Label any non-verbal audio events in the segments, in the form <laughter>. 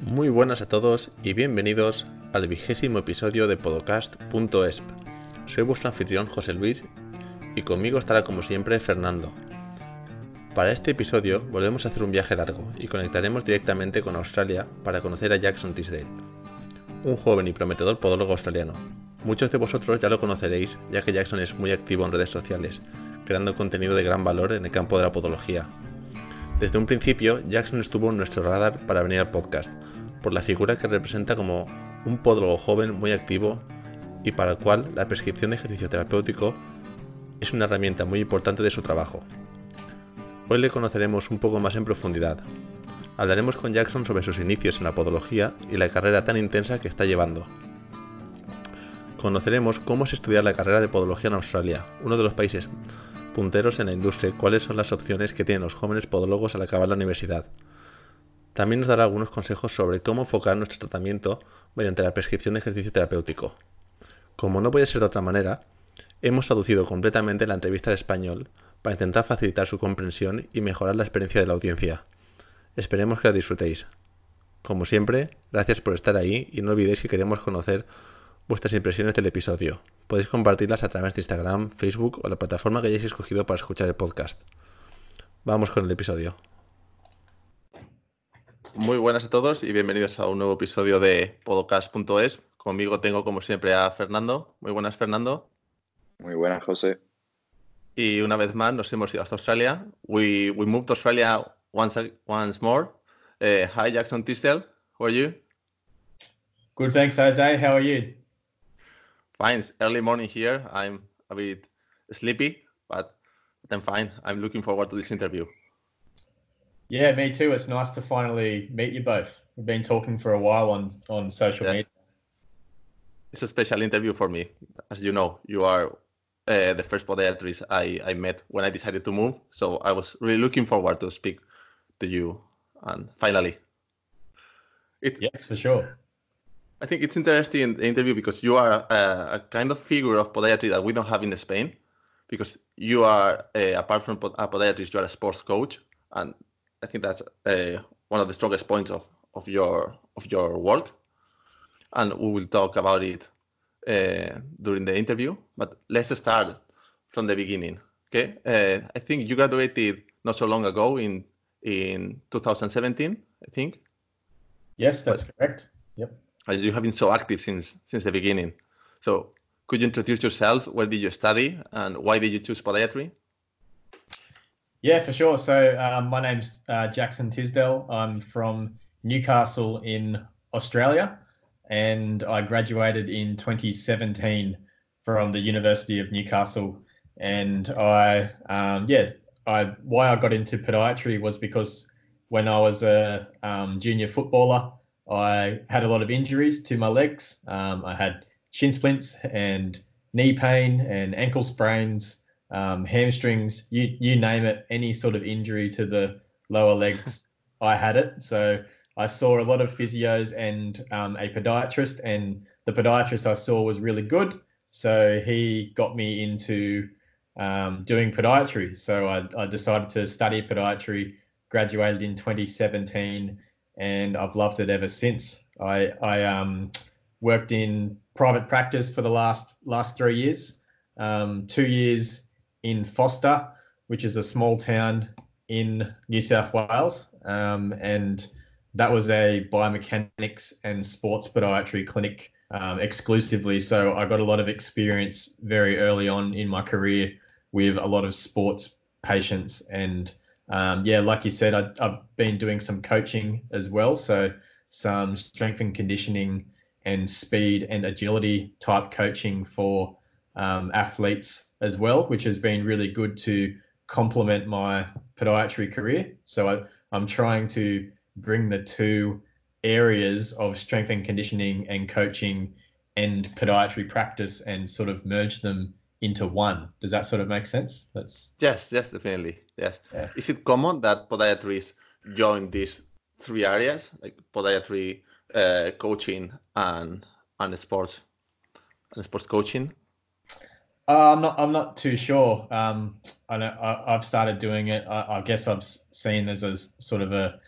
Muy buenas a todos y bienvenidos al vigésimo episodio de podcast.esp. Soy vuestro anfitrión José Luis y conmigo estará como siempre Fernando. Para este episodio volvemos a hacer un viaje largo y conectaremos directamente con Australia para conocer a Jackson Tisdale, un joven y prometedor podólogo australiano. Muchos de vosotros ya lo conoceréis ya que Jackson es muy activo en redes sociales, creando contenido de gran valor en el campo de la podología. Desde un principio, Jackson estuvo en nuestro radar para venir al podcast, por la figura que representa como un podólogo joven muy activo y para el cual la prescripción de ejercicio terapéutico es una herramienta muy importante de su trabajo. Hoy le conoceremos un poco más en profundidad. Hablaremos con Jackson sobre sus inicios en la podología y la carrera tan intensa que está llevando. Conoceremos cómo es estudiar la carrera de podología en Australia, uno de los países punteros en la industria, y cuáles son las opciones que tienen los jóvenes podólogos al acabar la universidad. También nos dará algunos consejos sobre cómo enfocar nuestro tratamiento mediante la prescripción de ejercicio terapéutico. Como no puede ser de otra manera, hemos traducido completamente la entrevista al español para intentar facilitar su comprensión y mejorar la experiencia de la audiencia. Esperemos que la disfrutéis. Como siempre, gracias por estar ahí y no olvidéis que queremos conocer vuestras impresiones del episodio. Podéis compartirlas a través de Instagram, Facebook o la plataforma que hayáis escogido para escuchar el podcast. Vamos con el episodio. Muy buenas a todos y bienvenidos a un nuevo episodio de podcast.es. Conmigo tengo como siempre a Fernando. Muy buenas, Fernando. Muy buenas, José. Y una vez más nos hemos ido hasta Australia. We, we moved to Australia once, once more. Uh, hi, Jackson Tisdale. How are you? Good, thanks, Jose. How are you? Fine. It's early morning here. I'm a bit sleepy, but I'm fine. I'm looking forward to this interview. Yeah, me too. It's nice to finally meet you both. We've been talking for a while on on social Yes. media. It's a special interview for me. As you know, you are uh, the first podiatrist I, I met when I decided to move. So I was really looking forward to speak to you. And finally, it, Yes, for sure. I think it's interesting in the interview because you are a, a kind of figure of podiatry that we don't have in Spain. Because you are, uh, apart from a podiatrist, you are a sports coach, and I think that's uh, one of the strongest points of, of your of your work. And we will talk about it uh, during the interview. But let's start from the beginning. Okay, uh, I think you graduated not so long ago in in 2017. I think. Yes, that's correct. Yep. You have been so active since since the beginning. So could you introduce yourself? Where did you study, and why did you choose podiatry? Yeah, for sure. So um, my name's uh, Jackson Tisdale. I'm from Newcastle in Australia, and I graduated in 2017 from the University of Newcastle. And I, um, yes, I why I got into podiatry was because when I was a um, junior footballer, I had a lot of injuries to my legs. Um, I had shin splints and knee pain and ankle sprains um, hamstrings, you you name it, any sort of injury to the lower legs, <laughs> I had it. So I saw a lot of physios and um, a podiatrist, and the podiatrist I saw was really good. So he got me into um, doing podiatry. So I, I decided to study podiatry, graduated in 2017, and I've loved it ever since. I I um, worked in private practice for the last last three years, um, two years in Foster, which is a small town in New South Wales. Um, and that was a biomechanics and sports podiatry clinic um, exclusively. So I got a lot of experience very early on in my career with a lot of sports patients. And um, yeah, like you said, I, I've been doing some coaching as well. So some strength and conditioning and speed and agility type coaching for um, athletes as well, which has been really good to complement my podiatry career. So I, I'm trying to bring the two areas of strength and conditioning and coaching and podiatry practice and sort of merge them into one. Does that sort of make sense? That's Yes, yes, definitely. Yes. Yeah. Is it common that podiatrists join these three areas, like podiatry, uh, coaching, and and sports, and sports coaching? Uh, I'm not. I'm not too sure. Um, I know I, I've started doing it. I, I guess I've seen there's a sort of a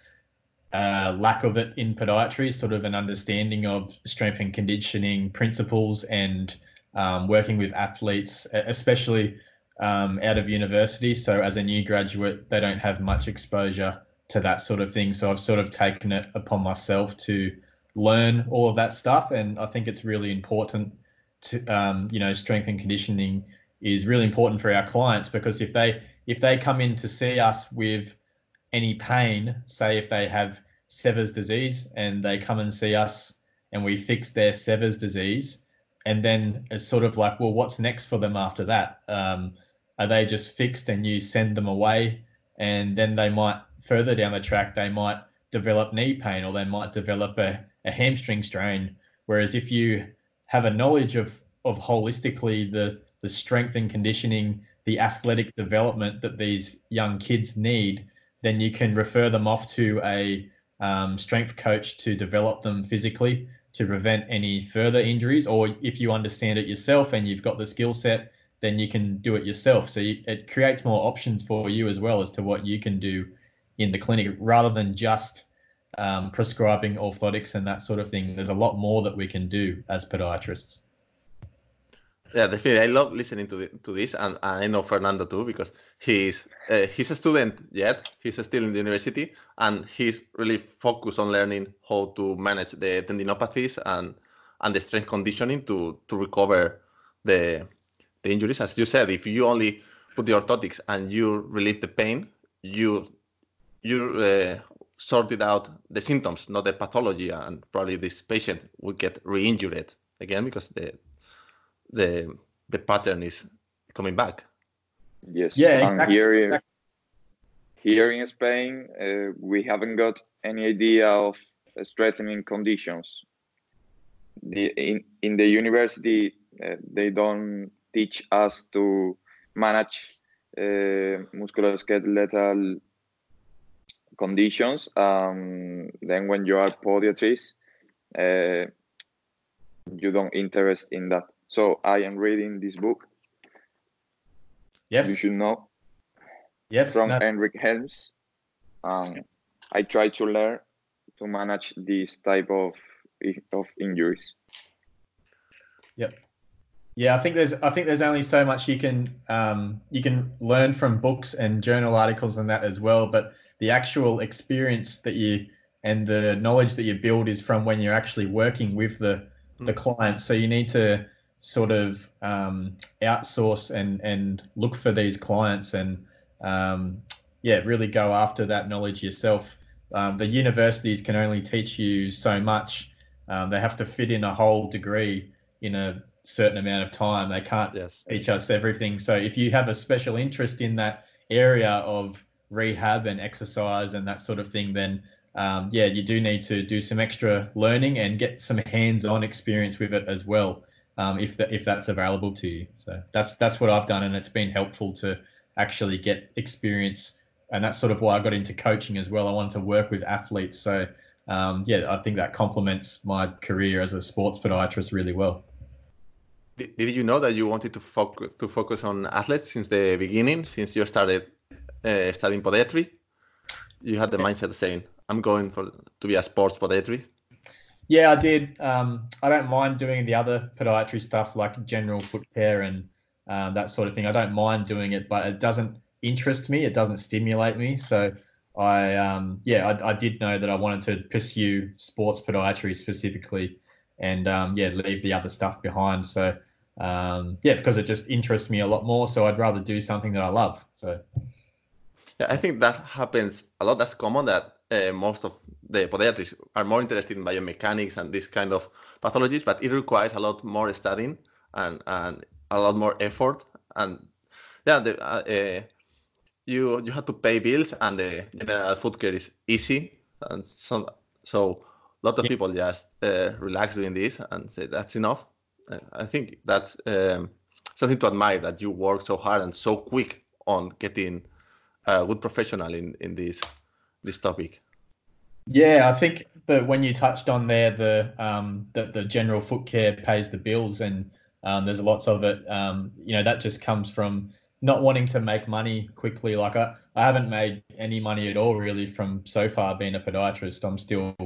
uh, lack of it in podiatry, sort of an understanding of strength and conditioning principles and um, working with athletes, especially um, out of university. So as a new graduate, they don't have much exposure to that sort of thing. So I've sort of taken it upon myself to learn all of that stuff, and I think it's really important to um, you know strength and conditioning is really important for our clients because if they if they come in to see us with any pain, say if they have Sever's disease and they come and see us and we fix their Sever's disease, and then it's sort of like, well, what's next for them after that? Um, are they just fixed and you send them away? And then they might further down the track they might develop knee pain or they might develop a, a hamstring strain. Whereas if you have a knowledge of of holistically the the strength and conditioning the athletic development that these young kids need then you can refer them off to a um, strength coach to develop them physically to prevent any further injuries or if you understand it yourself and you've got the skill set then you can do it yourself. So you, it creates more options for you as well as to what you can do in the clinic rather than just um, prescribing orthotics and that sort of thing. There's a lot more that we can do as podiatrists. Yeah, definitely. I love listening to the, to this, and, and, I know Fernando too because he's uh, he's a student yet. He's still in the university, and he's really focused on learning how to manage the tendinopathies and and the strength conditioning to to recover the the injuries. As you said, if you only put the orthotics and you relieve the pain, you you uh, sorted out the symptoms, not the pathology, and probably this patient will get re-injured again because the the the pattern is coming back. Yes. Yeah. Exactly. here, here in Spain, uh, we haven't got any idea of strengthening conditions. The in in the university, uh, they don't teach us to manage uh, musculoskeletal conditions. Um, then when you are podiatrist, uh, you don't interest in that. So I am reading this book. Yes. You should know. Yes. From Henrik Helms. Um, I try to learn to manage this type of of injuries. Yep. Yeah, I think there's I think there's only so much you can um, you can learn from books and journal articles and that as well. But the actual experience that you and the knowledge that you build is from when you're actually working with the the client. So you need to sort of um, outsource and and look for these clients and um, yeah, really go after that knowledge yourself. Um, the universities can only teach you so much. Um, they have to fit in a whole degree in a certain amount of time. They can't yes. teach us everything. So if you have a special interest in that area of rehab and exercise and that sort of thing, then um, yeah, you do need to do some extra learning and get some hands-on experience with it as well, um, if that if that's available to you. So that's that's what I've done, and it's been helpful to actually get experience, and that's sort of why I got into coaching as well. I wanted to work with athletes, so um, yeah, I think that complements my career as a sports podiatrist really well did you know that you wanted to focus to focus on athletes since the beginning, since you started uh, studying podiatry? You had the mindset saying, "I'm going for to be a sports podiatrist." Yeah, I did. Um, I don't mind doing the other podiatry stuff like general foot care and um, that sort of thing. I don't mind doing it, but it doesn't interest me. It doesn't stimulate me. So I, um, yeah, I, I, did know that I wanted to pursue sports podiatry specifically, and um, yeah, leave the other stuff behind. So um, yeah, because it just interests me a lot more. So I'd rather do something that I love. So yeah, I think that happens a lot. That's common that uh, most of the podiatrists are more interested in biomechanics and this kind of pathologies, but it requires a lot more studying and, and a lot more effort. And yeah, the, uh, uh, you you have to pay bills, and the general foot care is easy, and so so a lot of people just uh, relax doing this and say that's enough. I think that's um, something to admire that you work so hard and so quick on getting a good professional in, in this this topic. Yeah, I think that when you touched on there, the um, that the general foot care pays the bills, and um, there's lots of it. Um, you know, that just comes from not wanting to make money quickly. Like I, I haven't made any money at all really from so far being a podiatrist. I'm still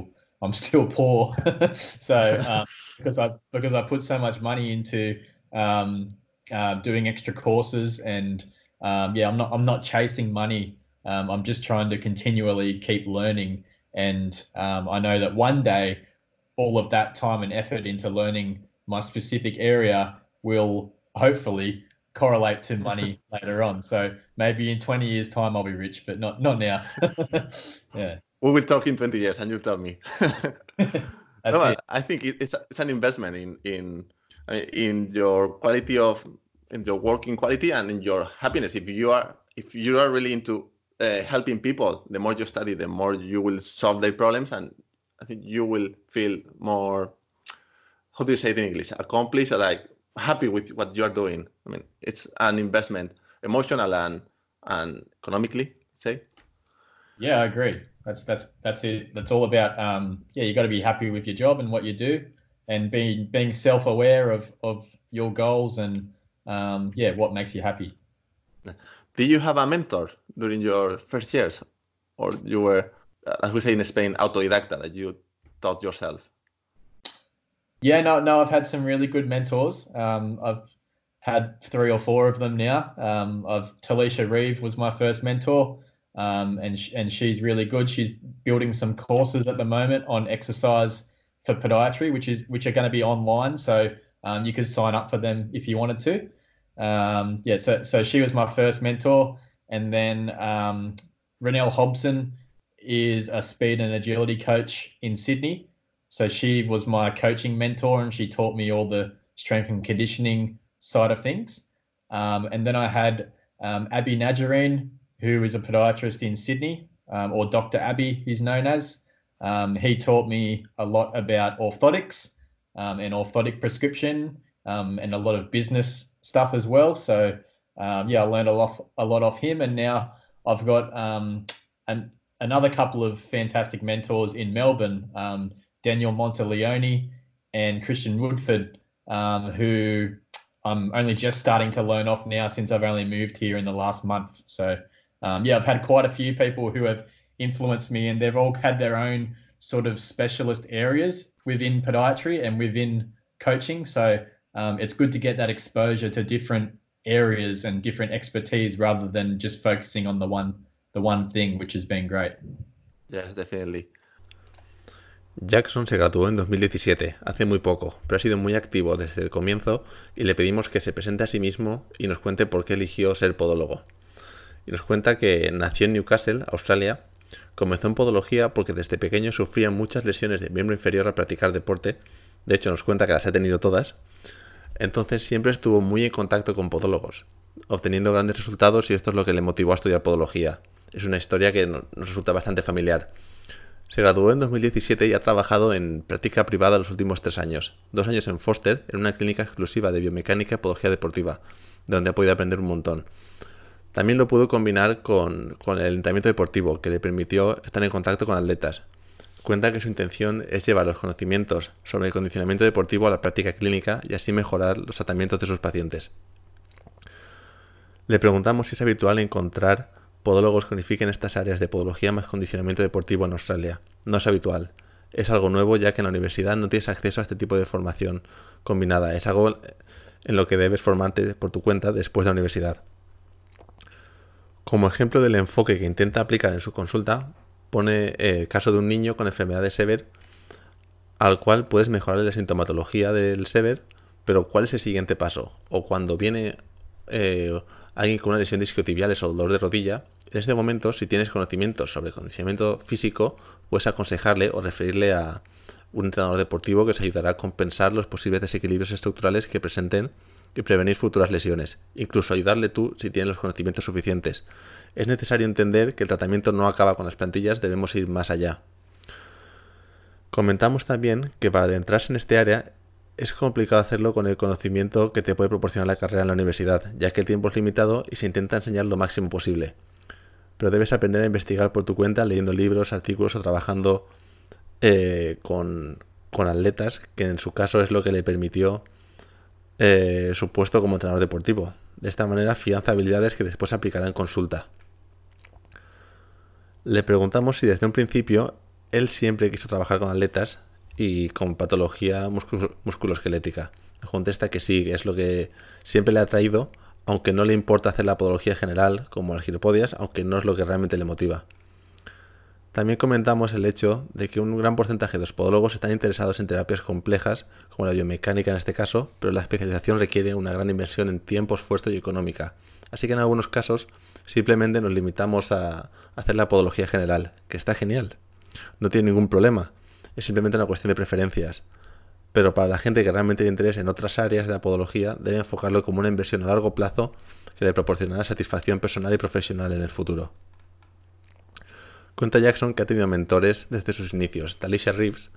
I'm still <laughs> poor. so um, because I because I put so much money into um, uh, doing extra courses and um, yeah, I'm not I'm not chasing money. Um, I'm just trying to continually keep learning, and um, I know that one day, all of that time and effort into learning my specific area will hopefully correlate to money <laughs> later on. So maybe in 20 years' time I'll be rich, but not not now. <laughs> yeah. We will talk in 20 years, and you'll tell me. <laughs> no, I think it's it's an investment in in in your quality of in your working quality and in your happiness. If you are if you are really into uh, helping people, the more you study, the more you will solve their problems, and I think you will feel more. How do you say it in English? Accomplished, or like happy with what you are doing. I mean, it's an investment, emotional and and economically. Say. Yeah, I agree. That's that's that's it. That's all about. Um, yeah, you got to be happy with your job and what you do, and being being self aware of of your goals and um, yeah, what makes you happy. Did you have a mentor during your first years, or you were, as we say in Spain, autodidacta that you taught yourself? Yeah, no, no, I've had some really good mentors. Um, I've had three or four of them now. Um, Talisha Reeve was my first mentor, um, and sh- and she's really good. She's building some courses at the moment on exercise for podiatry, which is which are going to be online. So um, you could sign up for them if you wanted to. Um, yeah, so so she was my first mentor, and then um, Renelle Hobson is a speed and agility coach in Sydney. So she was my coaching mentor, and she taught me all the strength and conditioning side of things. Um, and then I had um, Abby Najarine, who is a podiatrist in Sydney, um, or Dr. Abby, he's known as. Um, he taught me a lot about orthotics um, and orthotic prescription um, and a lot of business stuff as well. So um, yeah, I learned a lot a lot off him, and now I've got um, an, another couple of fantastic mentors in Melbourne, um, Daniel Monteleone and Christian Woodford, um, who I'm only just starting to learn off now since I've only moved here in the last month. So yeah, I've had quite a few people who have influenced me, and they've all had their own sort of specialist areas within podiatry and within coaching. So um, it's good to get that exposure to different areas and different expertise rather than just focusing on the one the one thing, which has been great. Yeah, definitely. Jackson se graduó en 2017, hace muy poco, pero ha sido muy activo desde el comienzo y le pedimos que se presente a sí mismo y nos cuente por qué eligió ser podólogo. Y nos cuenta que nació en Newcastle, Australia, Comenzó en podología porque desde pequeño sufría muchas lesiones de miembro inferior al practicar deporte, de hecho nos cuenta que las ha tenido todas, entonces siempre estuvo muy en contacto con podólogos, obteniendo grandes resultados y esto es lo que le motivó a estudiar podología. Es una historia que nos resulta bastante familiar. Se graduó en 2017 y ha trabajado en práctica privada los últimos tres años. Dos años en Foster, en una clínica exclusiva de biomecánica y podología deportiva, donde ha podido aprender un montón. También lo pudo combinar con, con, el entrenamiento deportivo, que le permitió estar en contacto con atletas. Cuenta que su intención es llevar los conocimientos sobre el condicionamiento deportivo a la práctica clínica y así mejorar los tratamientos de sus pacientes. Le preguntamos si es habitual encontrar podólogos que unifiquen estas áreas de podología más condicionamiento deportivo en Australia. No es habitual. Es algo nuevo ya que en la universidad no tienes acceso a este tipo de formación combinada. Es algo en lo que debes formarte por tu cuenta después de la universidad. Como ejemplo del enfoque que intenta aplicar en su consulta, pone eh, caso de un niño con enfermedad de Sever, al cual puedes mejorar la sintomatología del Sever, pero ¿cuál es el siguiente paso? O cuando viene eh, alguien con una lesión discotibiales o dolor de rodilla, en este momento, si tienes conocimientos sobre condicionamiento físico, puedes aconsejarle o referirle a un entrenador deportivo que se ayudará a compensar los posibles desequilibrios estructurales que presenten y prevenir futuras lesiones, incluso ayudarle tú si tienes los conocimientos suficientes. Es necesario entender que el tratamiento no acaba con las plantillas, debemos ir más allá. Comentamos también que para adentrarse en este área es complicado hacerlo con el conocimiento que te puede proporcionar la carrera en la universidad, ya que el tiempo es limitado y se intenta enseñar lo máximo posible. Pero debes aprender a investigar por tu cuenta leyendo libros, artículos o trabajando eh, con, con atletas, que en su caso es lo que le permitió eh, su puesto como entrenador deportivo. De esta manera afianza habilidades que después aplicará en consulta. Le preguntamos si desde un principio él siempre quiso trabajar con atletas y con patología musculoesquelética. Contesta que sí, es lo que siempre le ha traído, aunque no le importa hacer la podología general como las giropodias, aunque no es lo que realmente le motiva. También comentamos el hecho de que un gran porcentaje de los podólogos están interesados en terapias complejas, como la biomecánica en este caso, pero la especialización requiere una gran inversión en tiempo, esfuerzo y económica. Así que en algunos casos simplemente nos limitamos a hacer la podología general, que está genial. No tiene ningún problema. Es simplemente una cuestión de preferencias. Pero para la gente que realmente tiene interés en otras áreas de la podología, debe enfocarlo como una inversión a largo plazo que le proporcionará satisfacción personal y profesional en el futuro. Cuenta Jackson que ha tenido mentores desde sus inicios. Talisha Reeves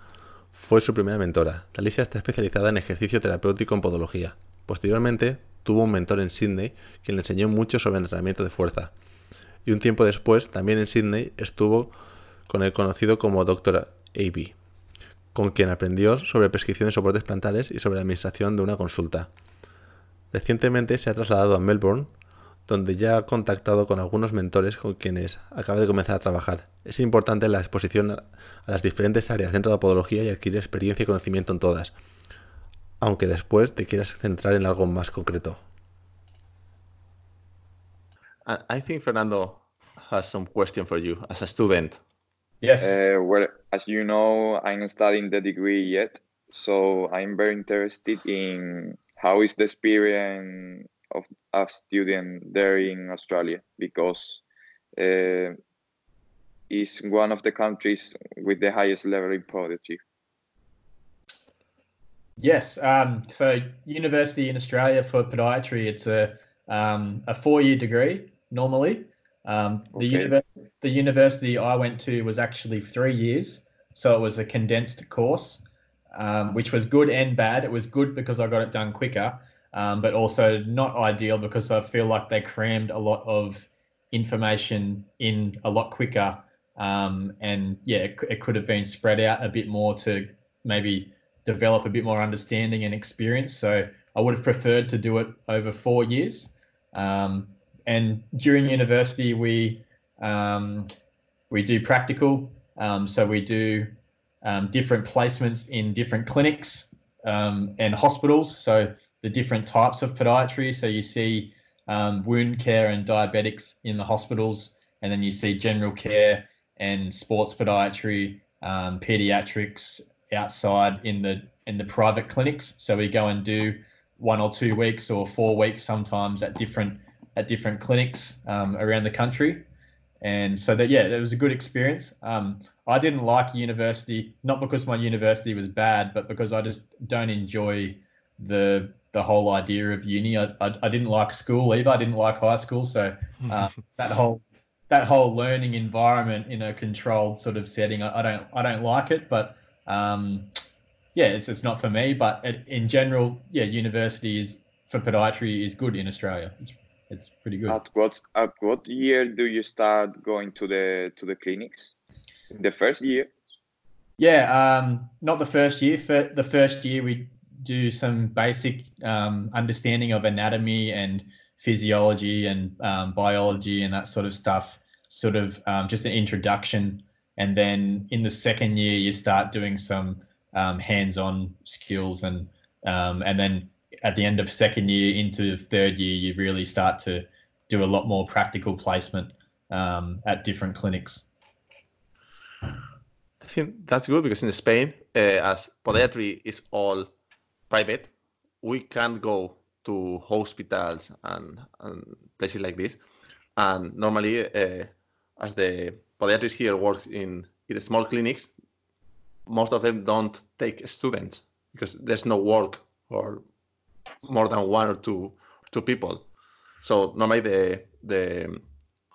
fue su primera mentora. Talisha está especializada en ejercicio terapéutico en podología. Posteriormente, tuvo un mentor en Sydney quien le enseñó mucho sobre entrenamiento de fuerza. Y un tiempo después, también en Sydney, estuvo con el conocido como Dr. A.B., con quien aprendió sobre prescripción de soportes plantales y sobre la administración de una consulta. Recientemente se ha trasladado a Melbourne donde ya ha contactado con algunos mentores con quienes acaba de comenzar a trabajar. Es importante la exposición a las diferentes áreas dentro de la podología y adquirir experiencia y conocimiento en todas, aunque después te quieras centrar en algo más concreto. I think Fernando has some question for you as a student. Yes. Uh, well, as you know, I'm not studying the degree yet, so I'm very interested in how is the experience of a student there in Australia because uh, it's one of the countries with the highest level in podiatry. Yes, um, so university in Australia for podiatry, it's a um, a four year degree normally. Um, the, okay. the university I went to was actually three years, so it was a condensed course, um, which was good and bad. It was good because I got it done quicker, um, but also not ideal because I feel like they crammed a lot of information in a lot quicker. Um, and yeah, it, it, could have been spread out a bit more to maybe develop a bit more understanding and experience. So I would have preferred to do it over four years. Um, and during university, we um, we do practical. Um, so we do um, different placements in different clinics and hospitals. So the different types of podiatry. So you see um, wound care and diabetics in the hospitals, and then you see general care and sports podiatry, um, pediatrics outside in the in the private clinics. So we go and do one or two weeks or four weeks sometimes at different at different clinics um, around the country. And so that yeah, it was a good experience. Um, I didn't like university, not because my university was bad, but because I just don't enjoy the the whole idea of uni. I, I, I, didn't like school either. I didn't like high school, so <laughs> uh, that whole that whole learning environment in a controlled sort of setting, I, I don't I don't like it. But um, yeah, it's it's not for me. But it, in general, yeah, university is for podiatry is good in Australia. It's it's pretty good. At what at what year do you start going to the to the clinics? The first year. Yeah, um, not the first year. For the first year, we do some basic um, understanding of anatomy and physiology and um, biology and that sort of stuff, sort of um, just an introduction. And then in the second year, you start doing some um, hands-on skills, and um, and then at the end of second year into third year, you really start to do a lot more practical placement um, at different clinics. I think that's good because in Spain, uh, as podiatry is all private, we can't go to hospitals and, and places like this. And normally, uh, as the podiatrists here work in, in small clinics, most of them don't take students because there's no work for more than one or two two people. So normally the the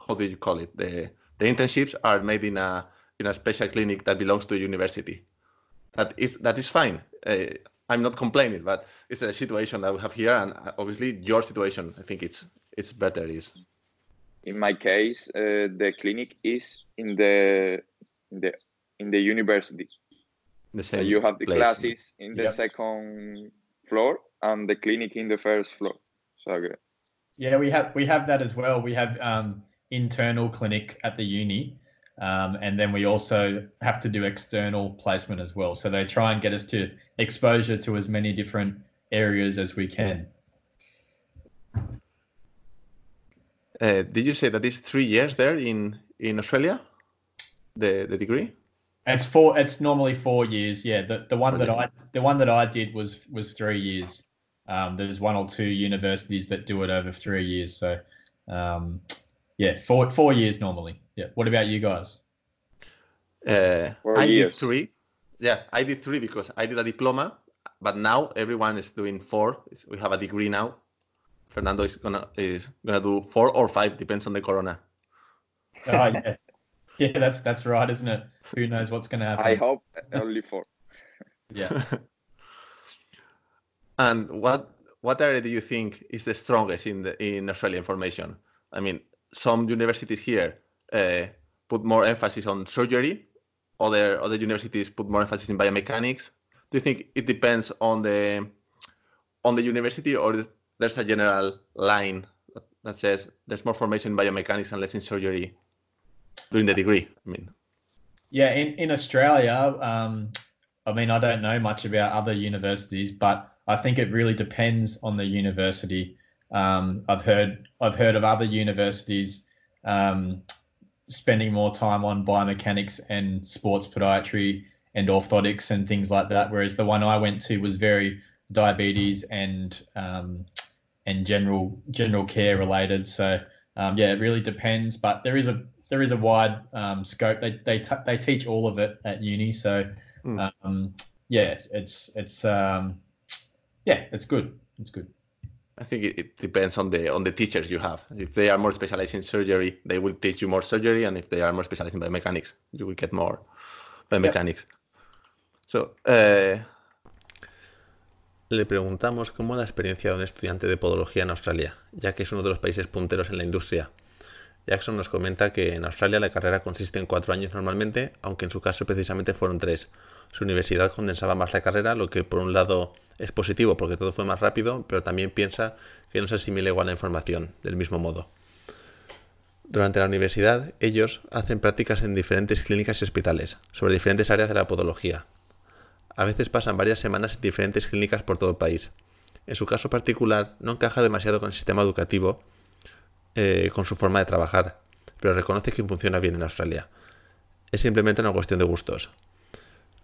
how do you call it the the internships are made in a in a special clinic that belongs to a university. That is that is fine. Uh, I'm not complaining, but it's a situation that we have here, and obviously your situation, I think it's it's better. Is in my case, uh, the clinic is in the in the in the university. The same. So you have the place. classes in the yep. second floor and the clinic in the first floor. So okay. Yeah, we have we have that as well. We have um, internal clinic at the uni, um, and then we also have to do external placement as well. So they try and get us to exposure to as many different areas as we can. Uh, did you say that it's three years there in in Australia, the the degree? It's four. It's normally four years. Yeah, the the one that I the one that I did was was three years. Um, there's one or two universities that do it over three years. So, um, yeah, four four years normally. Yeah. What about you guys? Uh, I years. did three. Yeah, I did three because I did a diploma, but now everyone is doing four. We have a degree now. Fernando is gonna is gonna do four or five, depends on the corona. <laughs> Oh yeah, yeah, that's that's right, isn't it? Who knows what's gonna happen? I hope only four. <laughs> yeah. <laughs> And what what area do you think is the strongest in the in Australian formation? I mean, some universities here uh, put more emphasis on surgery. Other other universities put more emphasis in biomechanics. Do you think it depends on the on the university, or there's a general line that says there's more formation in biomechanics and less in surgery during the degree? I mean, yeah, in in Australia, um, I mean, I don't know much about other universities, but I think it really depends on the university. Um, I've heard I've heard of other universities um, spending more time on biomechanics and sports podiatry and orthotics and things like that, whereas the one I went to was very diabetes and um, and general general care related. So um, yeah, it really depends, but there is a there is a wide um, scope. They they t- they teach all of it at uni, so mm. yeah, it's it's yeah, it's good. It's good. I think it, it, depends on the on the teachers you have. If they are more specialized in surgery, they will teach you more surgery, and if they are more specialized in biomechanics, you will get more biomechanics. So, eh... le preguntamos cómo la experiencia de un estudiante de podología en Australia, ya que es uno de los países punteros en la industria. Jackson nos comenta que en Australia la carrera consiste en cuatro años normalmente, aunque en su caso precisamente fueron tres. Su universidad condensaba más la carrera, lo que por un lado es positivo porque todo fue más rápido, pero también piensa que no se asimila igual la información del mismo modo. Durante la universidad, ellos hacen prácticas en diferentes clínicas y hospitales, sobre diferentes áreas de la podología. A veces pasan varias semanas en diferentes clínicas por todo el país. En su caso particular, no encaja demasiado con el sistema educativo, eh, con su forma de trabajar, pero reconoce que funciona bien en Australia. Es simplemente una cuestión de gustos.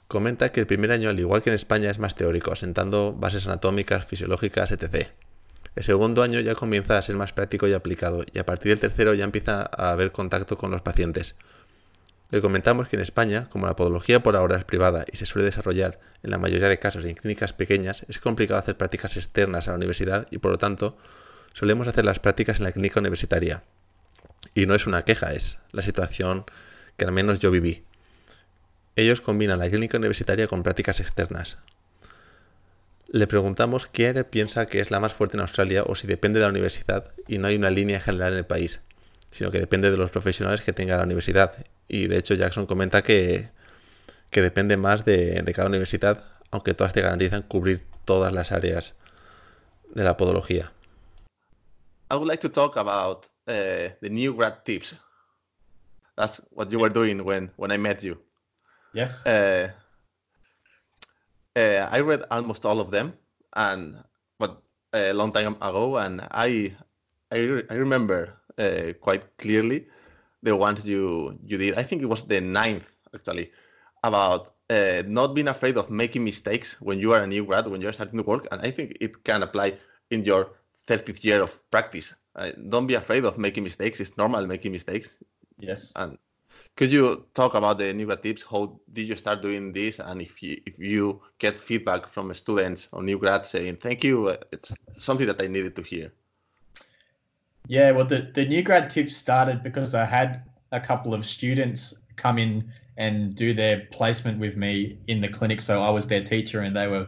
Comenta que el primer año, al igual que en España, es más teórico, asentando bases anatómicas, fisiológicas, etc. El segundo año ya comienza a ser más práctico y aplicado, y a partir del tercero ya empieza a haber contacto con los pacientes. Le comentamos que en España, como la podología por ahora es privada y se suele desarrollar en la mayoría de casos en clínicas pequeñas, es complicado hacer prácticas externas a la universidad y por lo tanto solemos hacer las prácticas en la clínica universitaria. Y no es una queja, es la situación que al menos yo viví. Ellos combinan la clínica universitaria con prácticas externas. Le preguntamos qué área piensa que es la más fuerte en Australia o si depende de la universidad y no hay una línea general en el país, sino que depende de los profesionales que tenga la universidad. Y de hecho Jackson comenta que, que depende más de, de cada universidad, aunque todas te garantizan cubrir todas las áreas de la podología. I would like to talk about uh, the new grad tips. That's what you were doing when, when I met you. Yes. Uh, uh, I read almost all of them, and but a long time ago, and I I, I remember uh, quite clearly the ones you you did. I think it was the ninth actually about uh, not being afraid of making mistakes when you are a new grad when you're starting to work, and I think it can apply in your 30th year of practice. Uh, don't be afraid of making mistakes. It's normal making mistakes. Yes. And could you talk about the new grad tips? How did you start doing this? And if you if you get feedback from students or new grads saying thank you, uh, it's something that I needed to hear. Yeah, well, the, the new grad tips started because I had a couple of students come in and do their placement with me in the clinic. So I was their teacher and they were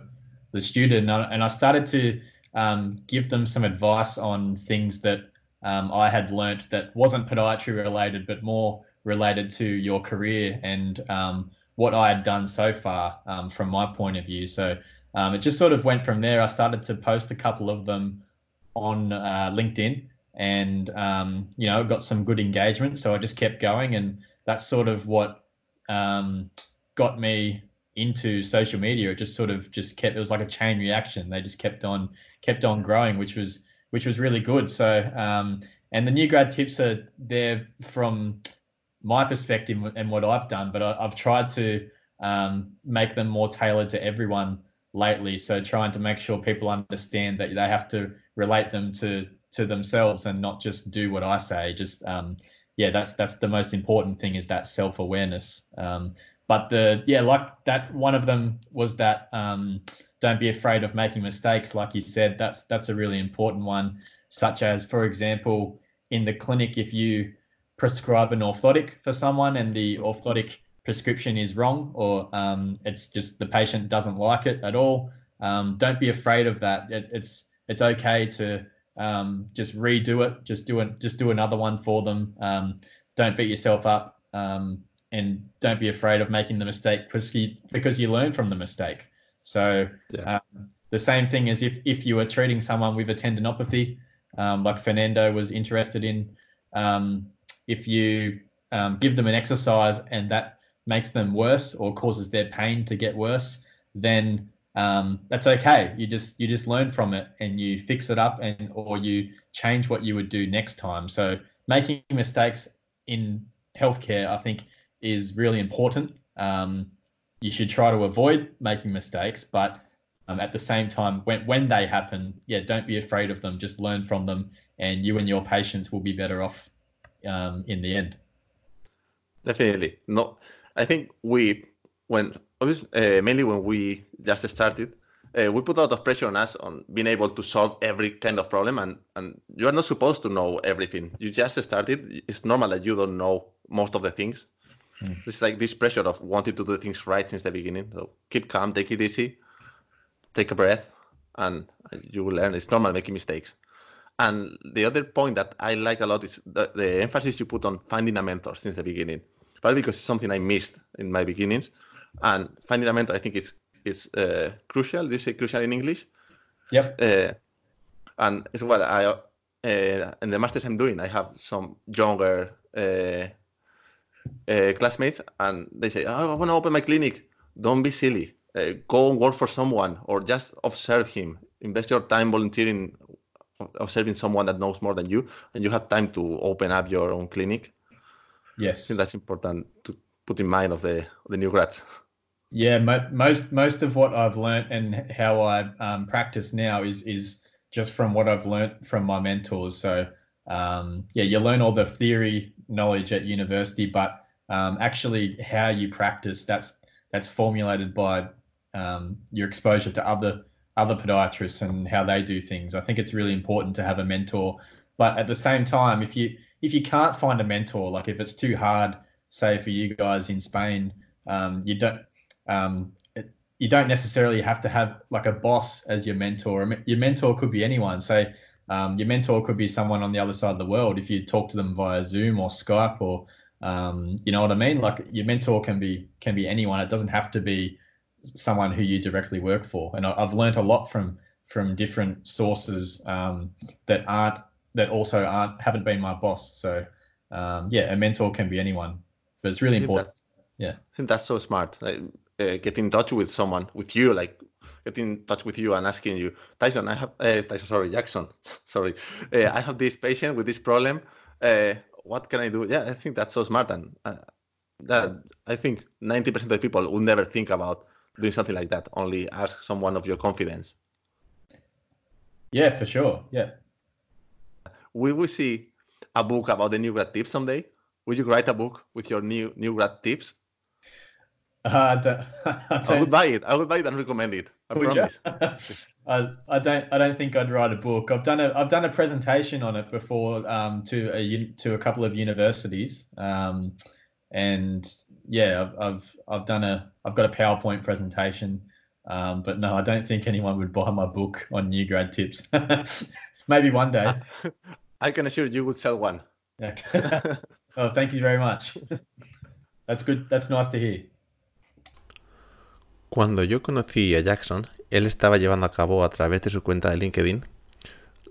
the student. And I started to um, give them some advice on things that um, I had learnt that wasn't podiatry related, but more related to your career and um, what I had done so far um, from my point of view. So um, it just sort of went from there. I started to post a couple of them on uh, LinkedIn and um, you know got some good engagement. So I just kept going, and that's sort of what um, got me into social media. It just sort of just kept. It was like a chain reaction. They just kept on kept on growing, which was which was really good. So um, and the new grad tips are there from my perspective and what I've done, but I, have tried to um, make them more tailored to everyone lately. So trying to make sure people understand that they have to relate them to to themselves and not just do what I say. Just um, yeah, that's that's the most important thing is that self awareness. Um, but the yeah, like that one of them was that um, don't be afraid of making mistakes. Like you said, that's that's a really important one. Such as, for example, in the clinic, if you prescribe an orthotic for someone and the orthotic prescription is wrong or um, it's just the patient doesn't like it at all, um, don't be afraid of that. It, it's it's okay to um, just redo it. Just do it. Just do another one for them. Um, don't beat yourself up, um, and don't be afraid of making the mistake because you because you learn from the mistake. So yeah. Um, the same thing as if if you were treating someone with a tendinopathy, like Fernando was interested in. if you give them an exercise and that makes them worse or causes their pain to get worse, then um, that's okay. You just you just learn from it and you fix it up and or you change what you would do next time. So making mistakes in healthcare, I think, is really important. Um, you should try to avoid making mistakes, but um, at the same time, when when they happen, yeah, don't be afraid of them. Just learn from them, and you and your patients will be better off um, in the end. Definitely. not. I think we when obviously, uh, mainly when we just started, uh, we put a lot of pressure on us on being able to solve every kind of problem, and and you are not supposed to know everything. You just started. It's normal that you don't know most of the things. Mm. It's like this pressure of wanting to do things right since the beginning. So keep calm, take it easy, take a breath, and you will learn. It's normal making mistakes. And the other point that I like a lot is the, the emphasis you put on finding a mentor since the beginning. Probably because it's something I missed in my beginnings and finding a mentor, I think it's it's uh, crucial. Do you say crucial in English? Yep. Uh, and it's what I uh, in the masters I'm doing. I have some younger uh, uh, classmates, and they say, oh, "I want to open my clinic." Don't be silly. Uh, go and work for someone, or just observe him. Invest your time volunteering, observing someone that knows more than you, and you have time to open up your own clinic. Yes, I think that's important to put in mind of the the new grads. Yeah, mo- most most of what I've learned and how I um, practice now is is just from what I've learned from my mentors. So um, yeah, you learn all the theory knowledge at university, but um, actually how you practice that's that's formulated by um, your exposure to other other podiatrists and how they do things. I think it's really important to have a mentor, but at the same time, if you if you can't find a mentor, like if it's too hard, say for you guys in Spain, um, you don't um, it, you don't necessarily have to have like a boss as your mentor. Your mentor could be anyone. Say um, your mentor could be someone on the other side of the world. If you talk to them via Zoom or Skype or um, you know what I mean. Like your mentor can be can be anyone. It doesn't have to be someone who you directly work for. And I've learned a lot from from different sources um, that aren't that also aren't haven't been my boss. So um, yeah, a mentor can be anyone, but it's really important. That, yeah, I think that's so smart. Like, uh, get in touch with someone, with you, like get in touch with you and asking you, Tyson, I have, uh, Tyson, sorry, Jackson, <laughs> sorry, uh, I have this patient with this problem. Uh, what can I do? Yeah, I think that's so smart, and uh, that I think 90% of people will never think about doing something like that. Only ask someone of your confidence. Yeah, for sure. Yeah. We will we see a book about the new grad tips someday? Will you write a book with your new new grad tips? Uh, I, don't, <laughs> I, don't, I, would buy it. I would buy it and recommend it. I would promise. <laughs> I, I don't. I don't think I'd write a book. I've done a. I've done a presentation on it before um, to a to a couple of universities, um, and yeah, I've, I've I've done a. I've got a PowerPoint presentation, um, but no, I don't think anyone would buy my book on new grad tips. <laughs> Maybe one day. I can assure you would sell one. Okay. Oh, thank you very much. <laughs> That's good. That's nice to hear. Cuando yo conocí a Jackson, él estaba llevando a cabo a través de su cuenta de LinkedIn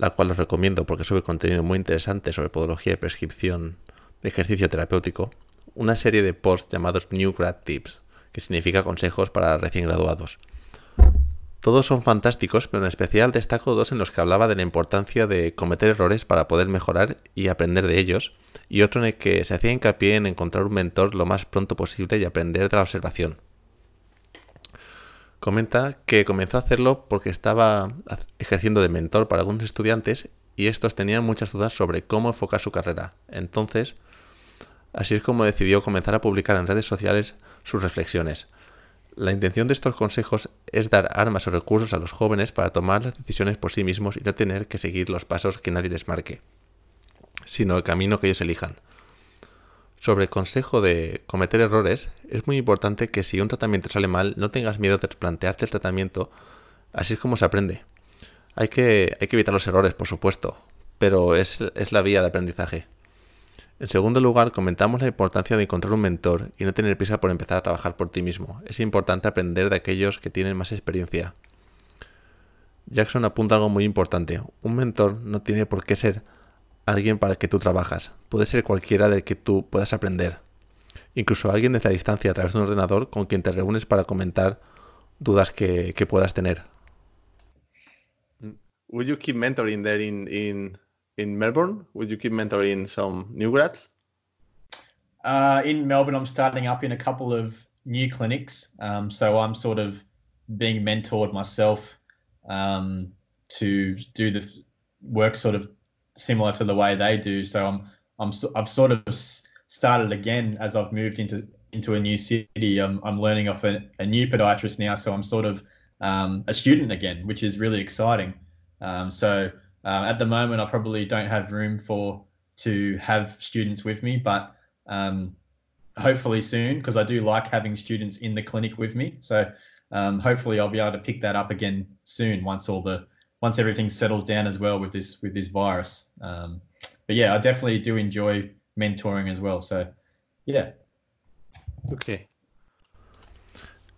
la cual os recomiendo porque sube contenido muy interesante sobre podología y prescripción de ejercicio terapéutico, una serie de posts llamados New Grad Tips, que significa consejos para recién graduados. Todos son fantásticos, pero en especial destaco dos en los que hablaba de la importancia de cometer errores para poder mejorar y aprender de ellos, y otro en el que se hacía hincapié en encontrar un mentor lo más pronto posible y aprender de la observación. Comenta que comenzó a hacerlo porque estaba ejerciendo de mentor para algunos estudiantes y estos tenían muchas dudas sobre cómo enfocar su carrera. Entonces, así es como decidió comenzar a publicar en redes sociales sus reflexiones. La intención de estos consejos es dar armas o recursos a los jóvenes para tomar las decisiones por sí mismos y no tener que seguir los pasos que nadie les marque, sino el camino que ellos elijan. Sobre el consejo de cometer errores, es muy importante que si un tratamiento sale mal, no tengas miedo de replantearte el tratamiento, así es como se aprende. Hay que, hay que evitar los errores, por supuesto, pero es, es la vía de aprendizaje. En segundo lugar, comentamos la importancia de encontrar un mentor y no tener prisa por empezar a trabajar por ti mismo. Es importante aprender de aquellos que tienen más experiencia. Jackson apunta algo muy importante. Un mentor no tiene por qué ser alguien para el que tú trabajas. Puede ser cualquiera del que tú puedas aprender. Incluso alguien desde la distancia a través de un ordenador con quien te reúnes para comentar dudas que, que puedas tener. Would you keep mentoring there in, in in Melbourne? Would you keep mentoring some new grads? Uh, in Melbourne, I'm starting up in a couple of new clinics. Um, so I'm sort of being mentored myself um, to do the work sort of similar to the way they do. So I'm I'm I've sort of started again as I've moved into into a new city. I'm I'm learning off a, a new podiatrist now, so I'm sort of um, a student again, which is really exciting. Um, so um, at the moment, I probably don't have room for to have students with me, but um, hopefully soon because I do like having students in the clinic with me. So um, hopefully I'll be able to pick that up again soon once all the once everything settles down as well with this with this virus. Um, but yeah, I definitely do enjoy mentoring as well. So yeah. Okay.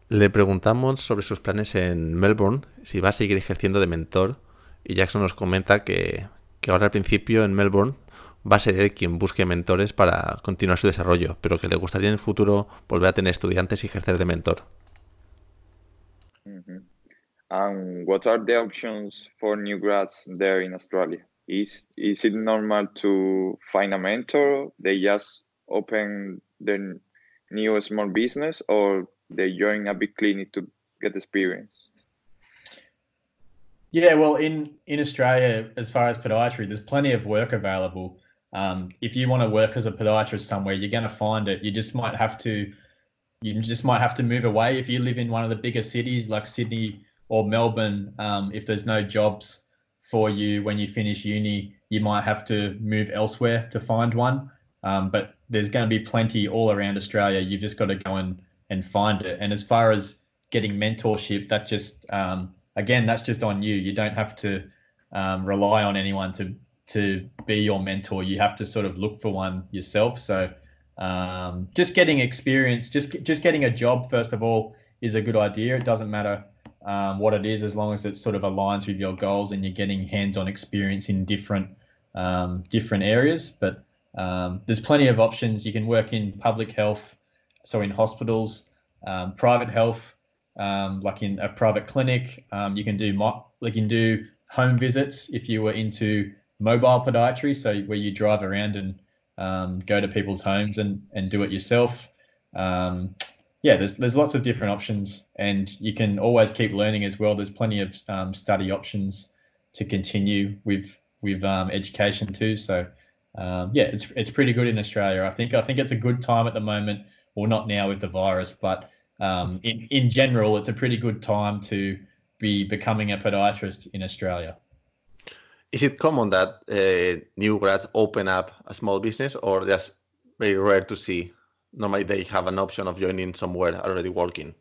Le preguntamos sobre sus planes en Melbourne, si va a seguir ejerciendo de mentor Y Jackson nos comenta que, que ahora al principio en Melbourne va a ser él quien busque mentores para continuar su desarrollo, pero que le gustaría en el futuro volver a tener estudiantes y ejercer de mentor. Mm -hmm. And what are the options for new grads there in Australia? Is is it normal to find a mentor? They just open their new small business, or they join a big clinic to get experience? Yeah, well, in in Australia, as far as podiatry, there's plenty of work available. Um, if you want to work as a podiatrist somewhere, you're going to find it. You just might have to, you just might have to move away. If you live in one of the bigger cities like Sydney or Melbourne, um, if there's no jobs for you when you finish uni, you might have to move elsewhere to find one. Um, but there's going to be plenty all around Australia. You've just got to go and and find it. And as far as getting mentorship, that just um, again, that's just on you. You don't have to um, rely on anyone to to be your mentor. You have to sort of look for one yourself. So um, just getting experience, just just getting a job first of all is a good idea. It doesn't matter um, what it is as long as it sort of aligns with your goals and you're getting hands-on experience in different um, different areas. But um, there's plenty of options. You can work in public health, so in hospitals, um, private health um, like in a private clinic. Um, you can do mo- you can do home visits if you were into mobile podiatry, so where you drive around and um, go to people's homes and and do it yourself. Um, yeah, there's there's lots of different options, and you can always keep learning as well. There's plenty of um, study options to continue with with um, education too. So yeah, it's it's pretty good in Australia. I think I think it's a good time at the moment. Well, not now with the virus, but um, in in general, it's a pretty good time to be becoming a podiatrist in Australia. Is it common that uh, new grads open up a small business, or just very rare to see? Normally, they have an option of joining somewhere already working,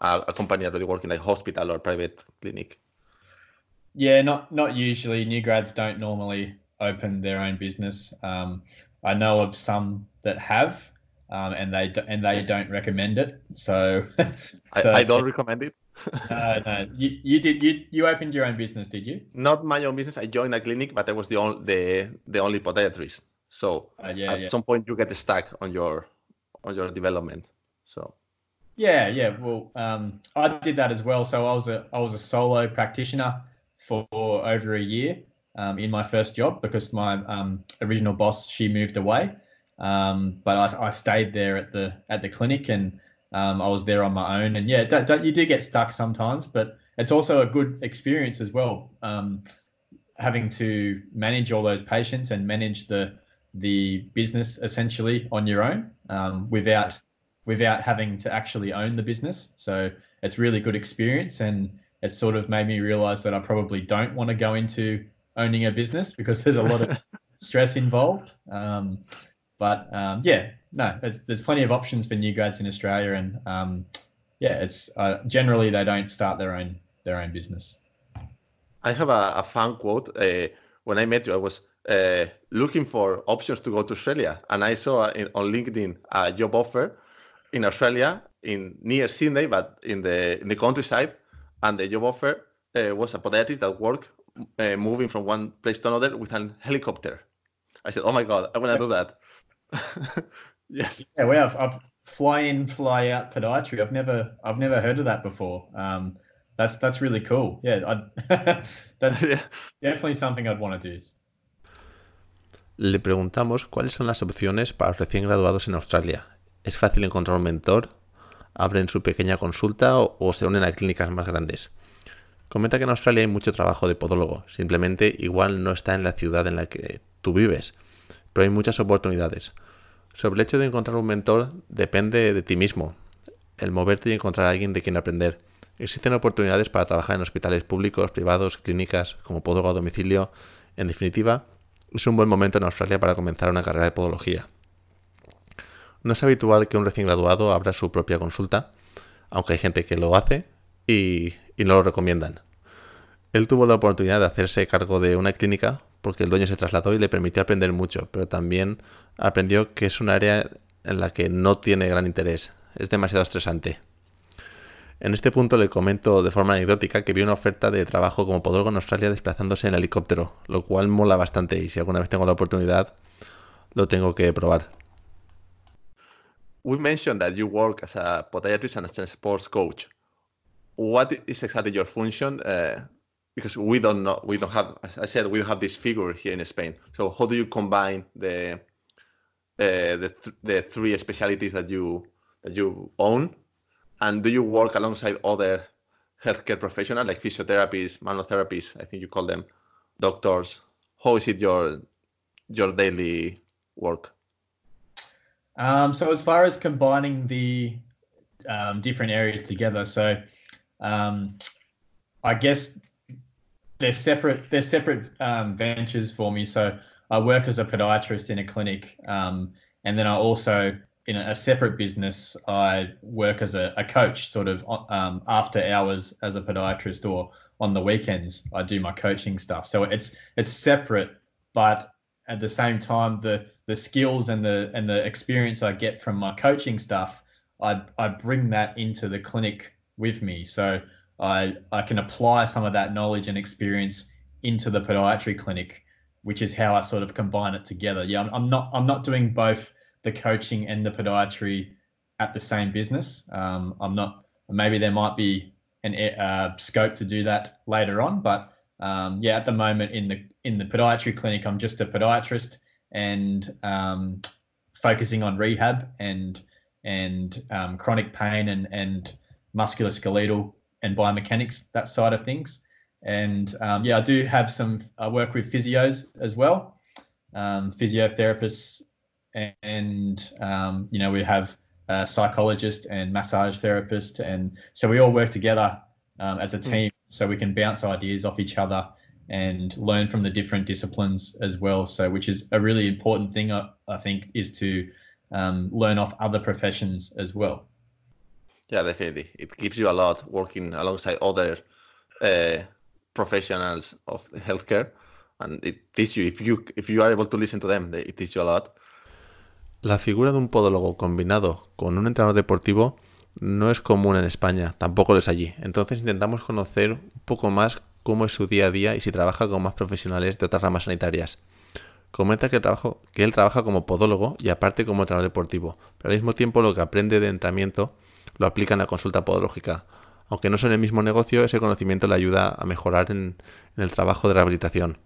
a, a company already working, like hospital or private clinic. Yeah, not not usually. New grads don't normally open their own business. Um, I know of some that have, um, and they and they don't recommend it. So, <laughs> so I, I, don't recommend it. <laughs> no, no. You, you did. You you opened your own business, did you? Not my own business. I joined a clinic, but I was the only the, the only podiatrist. So Uh, yeah, at yeah. some point you get stuck on your on your development. So Yeah, yeah. Well, um, I did that as well. So I was a I was a solo practitioner for over a year um, in my first job because my um, original boss she moved away, um, but I, I stayed there at the at the clinic and um, I was there on my own. And yeah, that, that, you do get stuck sometimes, but it's also a good experience as well. Um, having to manage all those patients and manage the the business essentially on your own um, without without having to actually own the business. So it's really good experience and it sort of made me realize that I probably don't want to go into owning a business because there's a lot of <laughs> stress involved. Um, but um, yeah, no, there's plenty of options for new grads in Australia, and um, yeah, it's uh, generally they don't start their own their own business. I have a, a fun quote. Uh, when I met you, I was uh, looking for options to go to Australia, and I saw in, on LinkedIn a job offer in Australia, in near Sydney, but in the in the countryside, and the job offer uh, was a podiatrist that worked uh, moving from one place to another with an helicopter. I said, "Oh my god, I want to do that." <laughs> yes. Yeah, we have I've fly in, fly out podiatry. I've never I've never heard of that before. Um, that's that's really cool. Yeah, I'd, <laughs> that's Yeah. definitely something I'd want to do. Le preguntamos cuáles son las opciones para los recién graduados en Australia. ¿Es fácil encontrar un mentor? ¿Abren su pequeña consulta o, o se unen a clínicas más grandes? Comenta que en Australia hay mucho trabajo de podólogo, simplemente igual no está en la ciudad en la que tú vives, pero hay muchas oportunidades. Sobre el hecho de encontrar un mentor depende de ti mismo, el moverte y encontrar a alguien de quien aprender. Existen oportunidades para trabajar en hospitales públicos, privados, clínicas, como podólogo a domicilio. En definitiva, es un buen momento en Australia para comenzar una carrera de podología. No es habitual que un recién graduado abra su propia consulta, aunque hay gente que lo hace y, y no lo recomiendan. Él tuvo la oportunidad de hacerse cargo de una clínica porque el dueño se trasladó y le permitió aprender mucho, pero también aprendió que es un área en la que no tiene gran interés, es demasiado estresante. En este punto le comento de forma anecdótica que vi una oferta de trabajo como podólogo en Australia desplazándose en helicóptero, lo cual mola bastante y si alguna vez tengo la oportunidad lo tengo que probar. We mentioned that you work as a podiatrist and a sports coach. What is exactly your function? Uh, because we don't know, we don't have, as I said, we don't have this figure here in Spain. So how do you combine the uh, the, th- the three specialities that you that you own? And do you work alongside other healthcare professionals like physiotherapists manual-therapists i think you call them doctors? How is it your your daily work? Um, so as far as combining the um, different areas together, so um, I guess they're separate. They're separate um, ventures for me. So I work as a podiatrist in a clinic, um, and then I also in a, separate business I work as a, a coach, sort of um, after hours as a podiatrist or on the weekends I do my coaching stuff. So it's it's separate, but at the same time the the skills and the and the experience I get from my coaching stuff, I I bring that into the clinic with me. So I I can apply some of that knowledge and experience into the podiatry clinic, which is how I sort of combine it together. Yeah, I'm, I'm not I'm not doing both the coaching and the podiatry at the same business. Um, I'm not. Maybe there might be an uh, scope to do that later on, but um, yeah, at the moment in the in the podiatry clinic, I'm just a podiatrist and um, focusing on rehab and and um, chronic pain and and musculoskeletal and biomechanics that side of things. And um, yeah, I do have some. I work with physios as well, um, physiotherapists, and um, you know we have a psychologist and massage therapist, and so we all work together um, as a team, so we can bounce ideas off each other and learn from the different disciplines as well. So, which is a really important thing, I, I think, is to um, learn off other professions as well. Yeah, definitely. It gives you a lot working alongside other uh, professionals of healthcare, and it teaches you if you if you are able to listen to them, it teaches you a lot. La figura de un podólogo combinado con un entrenador deportivo no es común en España, tampoco lo es allí. Entonces intentamos conocer un poco más cómo es su día a día y si trabaja con más profesionales de otras ramas sanitarias. Comenta que, trabajo, que él trabaja como podólogo y aparte como entrenador deportivo, pero al mismo tiempo lo que aprende de entrenamiento lo aplica en la consulta podológica. Aunque no son el mismo negocio, ese conocimiento le ayuda a mejorar en, en el trabajo de rehabilitación.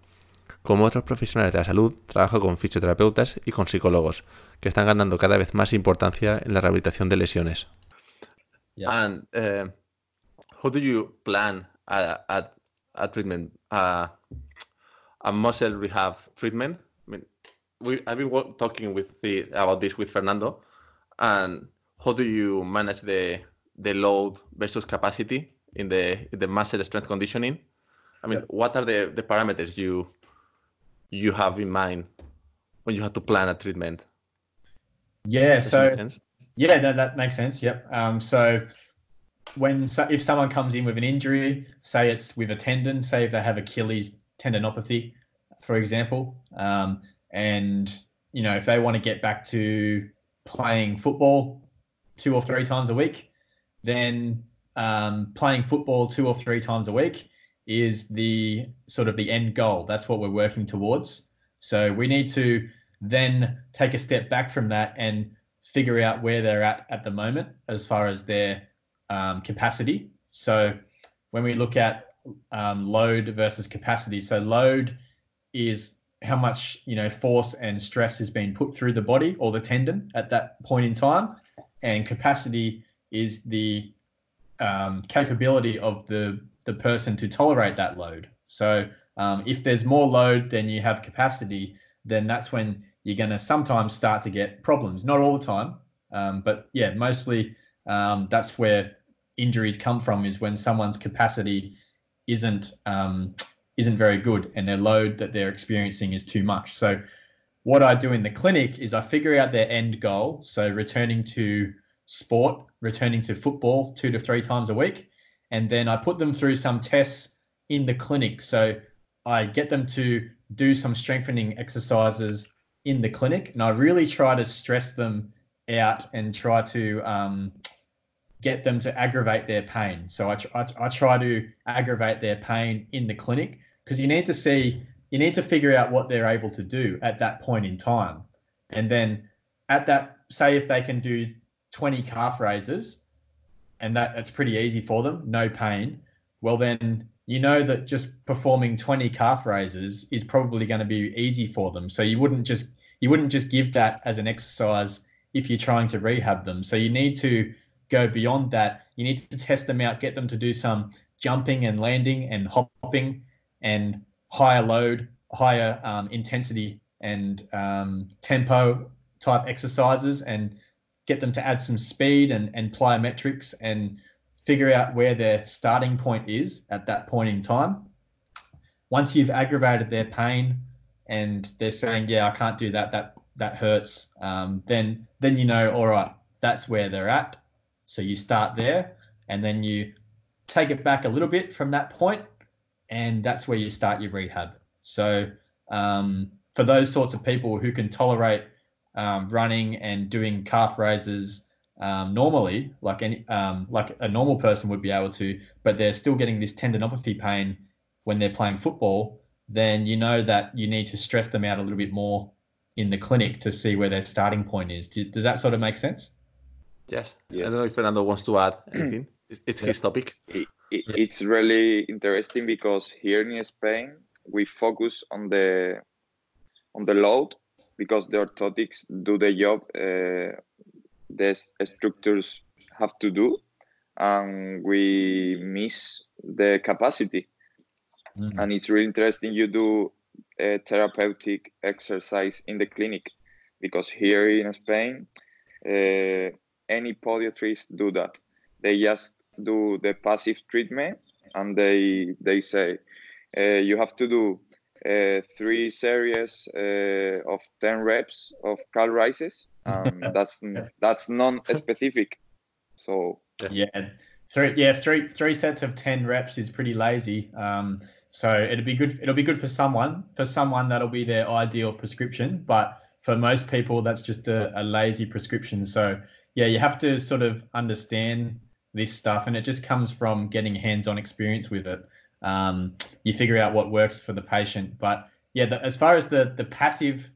Como otros profesionales de la salud, trabaja con fisioterapeutas y con psicólogos, que están ganando cada vez más importancia en la rehabilitación de lesiones. And uh, how do you plan a, a, a treatment, a, a muscle rehab treatment? I mean, we I've been talking with the about this with Fernando, and how do you manage the the load versus capacity in the in the muscle strength conditioning? I mean, Yeah. what are the, the parameters you you have in mind when you have to plan a treatment? Yeah. Does So? Yeah, that, that makes sense. Yep. Um, so when so if someone comes in with an injury, say it's with a tendon, say if they have Achilles tendinopathy, for example, um, and you know if they want to get back to playing football two or three times a week, then um, playing football two or three times a week is the sort of the end goal. That's what we're working towards. So we need to then take a step back from that and figure out where they're at at the moment as far as their um, capacity. So when we look at um, load versus capacity, so load is how much you know force and stress is being put through the body or the tendon at that point in time, and capacity is the um, capability of the the person to tolerate that load. So um, if there's more load than you have capacity, then that's when you're going to sometimes start to get problems. Not all the time, um, but yeah, mostly um, that's where injuries come from. Is when someone's capacity isn't um, isn't very good and their load that they're experiencing is too much. So what I do in the clinic is I figure out their end goal. So returning to sport, returning to football two to three times a week, and then I put them through some tests in the clinic. So I get them to do some strengthening exercises in the clinic, and I really try to stress them out and try to um, get them to aggravate their pain. So I, I, I try to aggravate their pain in the clinic because you need to see, you need to figure out what they're able to do at that point in time. And then at that, say if they can do 20 calf raises and that, that's pretty easy for them, no pain. Well, then you know that just performing 20 calf raises is probably going to be easy for them. So you wouldn't just, you wouldn't just give that as an exercise if you're trying to rehab them. So you need to go beyond that. You need to test them out, get them to do some jumping and landing and hopping and higher load, higher um, intensity and um, tempo type exercises and get them to add some speed and, and plyometrics and figure out where their starting point is at that point in time. Once you've aggravated their pain and they're saying, yeah, I can't do that, that that hurts, um, then then you know, all right, that's where they're at. So you start there and then you take it back a little bit from that point, and that's where you start your rehab. So um, for those sorts of people who can tolerate um, running and doing calf raises um, normally, like any um, like a normal person would be able to, but they're still getting this tendinopathy pain when they're playing football, then you know that you need to stress them out a little bit more in the clinic to see where their starting point is. Do- Does that sort of make sense? Yes. I don't know if Fernando wants to add anything. <clears throat> It's- It's his topic. It, it, it's really interesting because here in Spain we focus on the on the load because the orthotics do the job uh, the structures have to do and we miss the capacity. And it's really interesting you do a therapeutic exercise in the clinic because here in Spain uh, any podiatrists do that. They just do the passive treatment and they they say uh, you have to do uh, three series uh, of 10 reps of cal rises um, <laughs> that's that's non-specific so Yeah, three. Yeah, three three sets of ten reps is pretty lazy. Um, so it'll be good. It'll be good for someone. For someone, that'll be their ideal prescription. But for most people, that's just a, a lazy prescription. So yeah, you have to sort of understand this stuff, and it just comes from getting hands-on experience with it. Um, you figure out what works for the patient, but yeah, the, as far as the the passive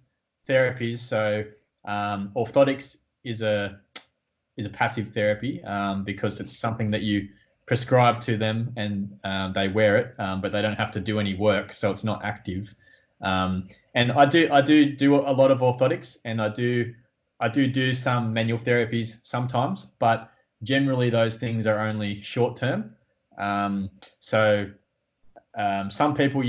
therapies, so um, orthotics is a is a passive therapy um, because it's something that you prescribe to them and um, they wear it, um, but they don't have to do any work, so it's not active. Um, and I do I do do a lot of orthotics, and I do I do do some manual therapies sometimes, but generally those things are only short term. Um, so um, some people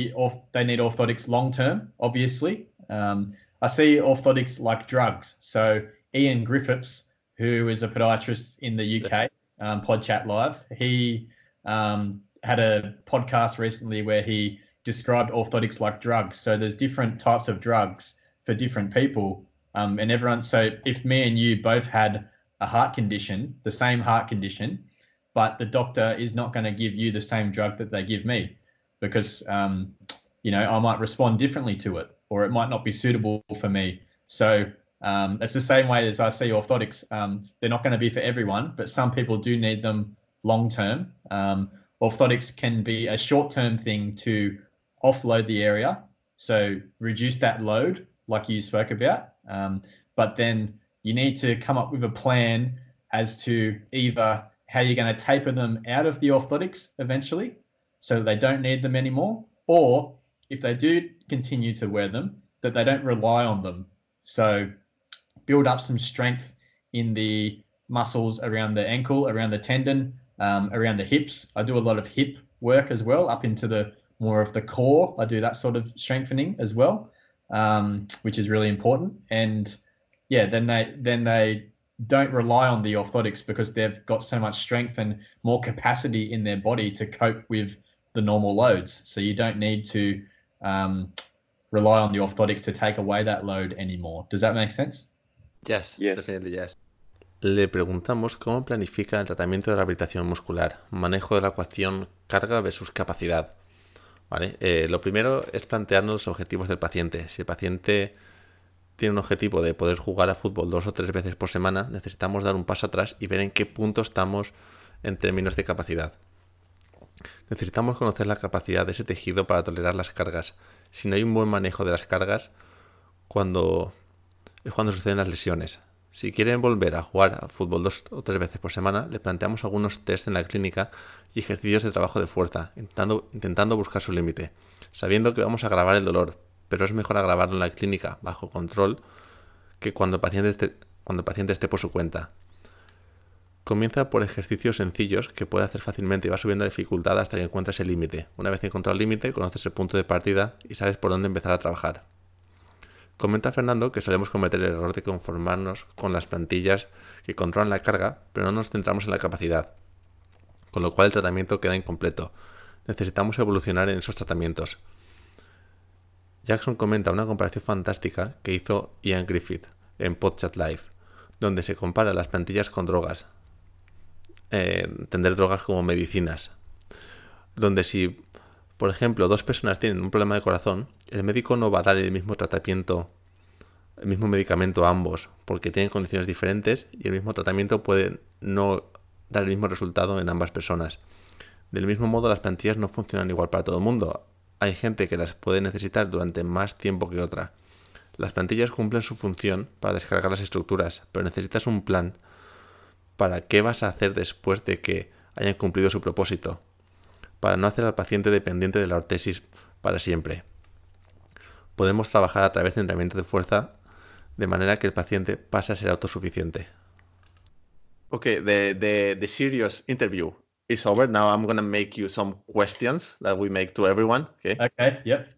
they need orthotics long term, obviously. Um, I see orthotics like drugs. So Ian Griffiths, who is a podiatrist in the UK, um, PodChat Live, he um, had a podcast recently where he described orthotics like drugs. So there's different types of drugs for different people, um, and everyone. So if me and you both had a heart condition, the same heart condition, but the doctor is not going to give you the same drug that they give me because um, you know I might respond differently to it, or it might not be suitable for me. So um, it's the same way as I see orthotics. Um, they're not going to be for everyone, but some people do need them long term. Um, orthotics can be a short term thing to offload the area, so reduce that load, like you spoke about. Um, but then you need to come up with a plan as to either how you're going to taper them out of the orthotics eventually so they don't need them anymore, or if they do continue to wear them, that they don't rely on them. So build up some strength in the muscles around the ankle, around the tendon, um, around the hips. I do a lot of hip work as well, up into the more of the core. I do that sort of strengthening as well, um, which is really important. And yeah, then they then they don't rely on the orthotics because they've got so much strength and more capacity in their body to cope with the normal loads. So you don't need to um, rely on the orthotic to take away that load anymore. Does that make sense? Yes, yes. yes. Le preguntamos cómo planifica el tratamiento de rehabilitación muscular, manejo de la ecuación carga versus capacidad. ¿Vale? Eh, lo primero es plantearnos los objetivos del paciente. Si el paciente tiene un objetivo de poder jugar a fútbol dos o tres veces por semana, necesitamos dar un paso atrás y ver en qué punto estamos en términos de capacidad. Necesitamos conocer la capacidad de ese tejido para tolerar las cargas. Si no hay un buen manejo de las cargas, cuando es cuando suceden las lesiones. Si quieren volver a jugar a fútbol dos o tres veces por semana, le planteamos algunos tests en la clínica y ejercicios de trabajo de fuerza, intentando, intentando buscar su límite, sabiendo que vamos a agravar el dolor, pero es mejor agravarlo en la clínica bajo control que cuando el paciente cuando el paciente esté por su cuenta. Comienza por ejercicios sencillos que puede hacer fácilmente y va subiendo la dificultad hasta que encuentres el límite. Una vez encontrado el límite, conoces el punto de partida y sabes por dónde empezar a trabajar. Comenta Fernando que solemos cometer el error de conformarnos con las plantillas que controlan la carga, pero no nos centramos en la capacidad, con lo cual el tratamiento queda incompleto. Necesitamos evolucionar en esos tratamientos. Jackson comenta una comparación fantástica que hizo Ian Griffith en Podchat Live, donde se compara las plantillas con drogas, eh, drogas como medicinas. Donde si, por ejemplo, dos personas tienen un problema de corazón, el médico no va a dar el mismo tratamiento, el mismo medicamento a ambos, porque tienen condiciones diferentes y el mismo tratamiento puede no dar el mismo resultado en ambas personas. Del mismo modo, las plantillas no funcionan igual para todo el mundo. Hay gente que las puede necesitar durante más tiempo que otra. Las plantillas cumplen su función para descargar las estructuras, pero necesitas un plan para qué vas a hacer después de que hayan cumplido su propósito, para no hacer al paciente dependiente de la ortesis para siempre. Podemos trabajar a través de entrenamiento de fuerza de manera que el paciente pase a ser autosuficiente. Okay, the, the, the serious interview is over. Now I'm going to make you some questions that we make to everyone. Okay. Okay. Yep.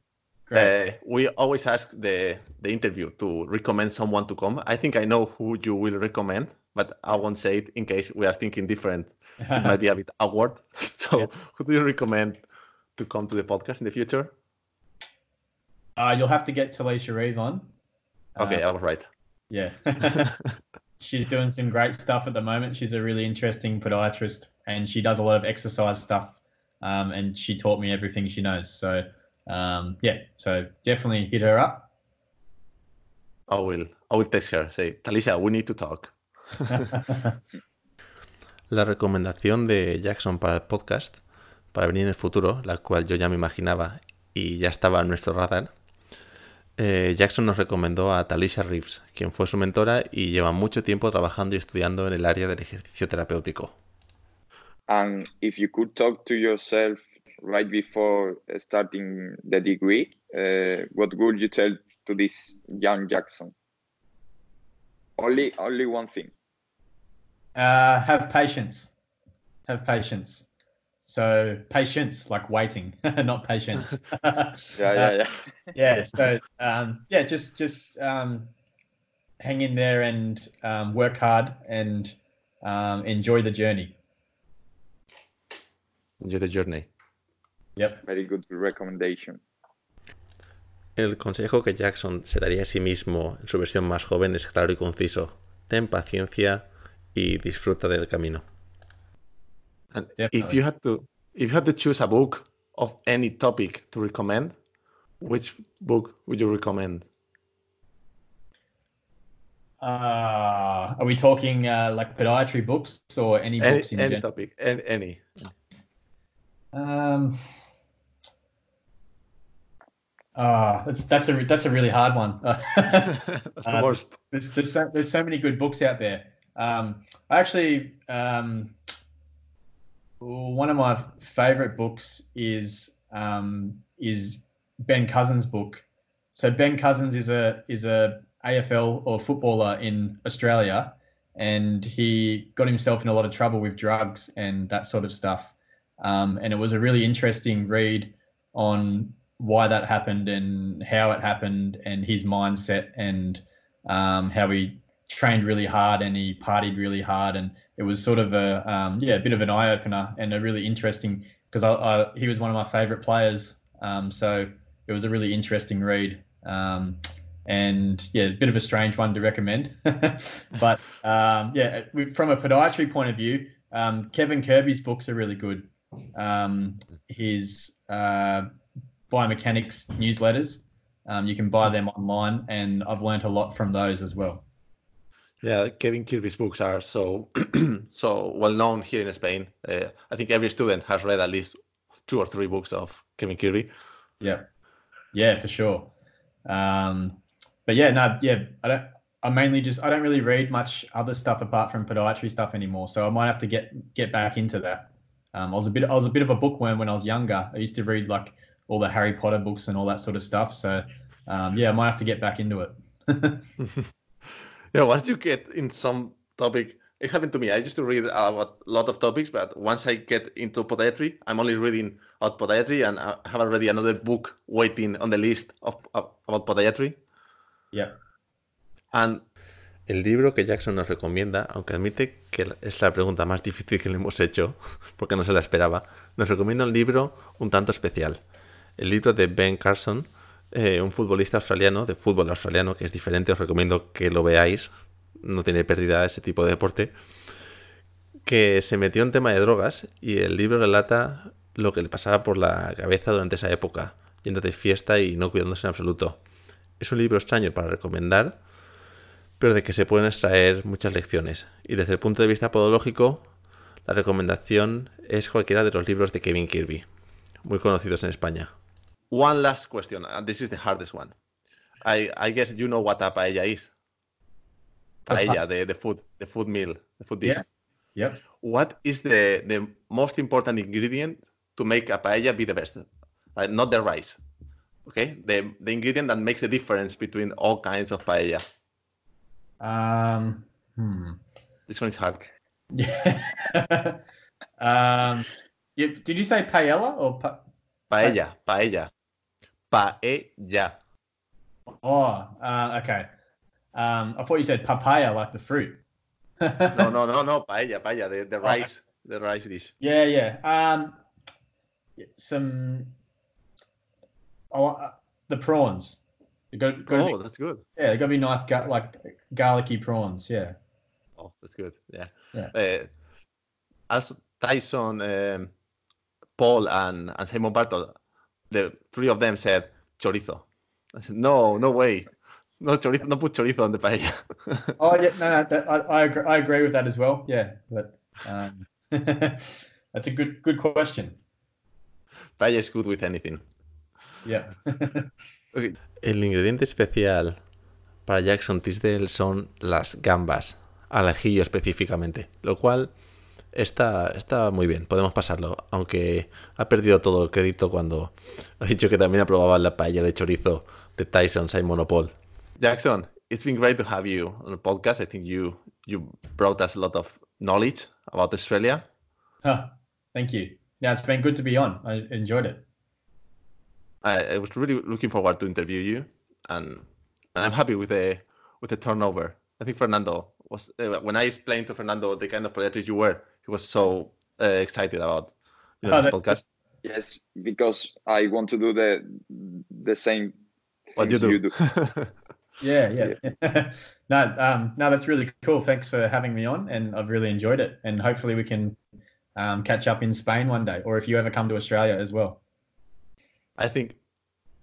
Uh, we always ask the the interview to recommend someone to come. I think I know who you will recommend but I won't say it in case we are thinking different. it might be a bit awkward. <laughs> So, yes. who do you recommend to come to the podcast in the future? Uh, you'll have to get Talisha Reeve on. Okay, uh, I was right. Yeah. <laughs> She's doing some great stuff at the moment. She's a really interesting podiatrist and she does a lot of exercise stuff. Um, and she taught me everything she knows. So, um, yeah, so definitely hit her up. I will. I will text her. Say, Talisha, we need to talk. <laughs> La recomendación de Jackson para el podcast, para venir en el futuro, la cual yo ya me imaginaba y ya estaba en nuestro radar, eh, Jackson nos recomendó a Talisha Reeves, quien fue su mentora y lleva mucho tiempo trabajando y estudiando en el área del ejercicio terapéutico. And if you could talk to yourself right before starting the degree, uh, what would you tell to this young Jackson? Only, only one thing. Uh, have patience. Have patience. So patience, like waiting, <laughs> not patience. <laughs> yeah, yeah, yeah. <laughs> yeah. So um, yeah, just just um, hang in there and um, work hard and um, enjoy the journey. Enjoy the journey. Yep. Very good recommendation. El consejo que Jackson se daría a sí mismo en su versión más joven es claro y conciso. Ten paciencia y disfruta del camino. And if you had to if you had to choose a book of any topic to recommend, which book would you recommend? Uh, are we talking uh, like podiatry books or any Any, books in any general? topic, any, any. Um, ah, that's that's a that's a really hard one. <laughs> <laughs> Um, worst. there's there's so, there's so many good books out there. Um, I actually um, one of my favorite books is um, is Ben Cousins' book. So Ben Cousins is a is a AFL or footballer in Australia, and he got himself in a lot of trouble with drugs and that sort of stuff. Um, and it was a really interesting read on why that happened and how it happened and his mindset and um, how he trained really hard and he partied really hard. And it was sort of a um, yeah a bit of an eye opener and a really interesting because I, I, he was one of my favorite players. Um, so it was a really interesting read. Um, and yeah a bit of a strange one to recommend. <laughs> But um, yeah from a podiatry point of view um, Kevin Kirby's books are really good um, his uh, biomechanics newsletters um, you can buy them online and I've learned a lot from those as well Yeah, Kevin Kirby's books are so <clears throat> so well known here in Spain. Uh, I think every student has read at least two or three books of Kevin Kirby. Yeah, yeah, for sure. Um, but yeah, no, yeah, I don't. I mainly just I don't really read much other stuff apart from podiatry stuff anymore. So I might have to get get back into that. Um, I was a bit I was a bit of a bookworm when I was younger. I used to read like all the Harry Potter books and all that sort of stuff. So um, yeah, I might have to get back into it. <laughs> Yeah, once you get in some topic, it happened to me. I used to read a lot of topics, but once I get into podiatry, I'm only reading about podiatry, and I have already another book waiting on the list of, of about podiatry. yeah. And El libro que Jackson nos recomienda, aunque admite que es la pregunta más <laughs> difícil que le hemos hecho, porque no se la esperaba, nos recomienda un libro un tanto especial. El libro de Ben Carson, eh, un futbolista australiano, de fútbol australiano, que es diferente, os recomiendo que lo veáis, no tiene pérdida ese tipo de deporte, que se metió en tema de drogas y el libro relata lo que le pasaba por la cabeza durante esa época, yendo de fiesta y no cuidándose en absoluto. Es un libro extraño para recomendar, pero de que se pueden extraer muchas lecciones. Y desde el punto de vista podológico, la recomendación es cualquiera de los libros de Kevin Kirby, muy conocidos en España. one last question, and this is the hardest one. I I guess you know what a paella is. Paella, the, the food, the food meal, the food dish. Yeah. What is the the most important ingredient to make a paella be the best? Like not the rice. Okay, the the ingredient that makes the difference between all kinds of paella. Um, hmm. This one is hard. Yeah. <laughs> um, yeah, did you say paella or pa- Paella, paella, paella. oh? Uh, okay. Um, I thought you said papaya, like the fruit. No, no, <laughs> no, no, paella, paella, the, the Oh, rice, the rice dish. Yeah, yeah. Um, some. Oh, uh, the prawns. Got, got Oh, that's good. yeah, they got to be nice, gar- like garlicky prawns. Yeah. Oh, that's good. Yeah. Yeah. Uh, also, Tyson, um, Paul, and, and Simon Bartle, the three of them said chorizo. I said, no, no way. No chorizo, no put chorizo on the paella. <laughs> Oh yeah, no, no that, I, I agree, I agree with that as well. Yeah, but um, <laughs> that's a good good question. paella is good with anything. Yeah. <laughs> Okay, El ingrediente especial para Jackson Tisdale son las gambas, al ajillo específicamente, lo cual está, está muy bien, podemos pasarlo, aunque ha perdido todo el crédito cuando ha dicho que también aprobaba la paella de chorizo de Tyson Simon Paul. Jackson, it's been great to have you on the podcast. I think you you brought us a lot of knowledge about Australia. Huh, thank you. Yeah, it's been good to be on. I enjoyed it. I, I was really looking forward to interview you, and, and I'm happy with the with the turnover. I think Fernando was uh, when I explained to Fernando the kind of podiatrist you were, he was so uh, excited about you know, Oh, this that's podcast. Yes, because I want to do the the same What you things do? <laughs> Yeah, yeah. <laughs> no, um, no, that's really cool. Thanks for having me on, and I've really enjoyed it. And hopefully we can um, catch up in Spain one day, or if you ever come to Australia as well. I think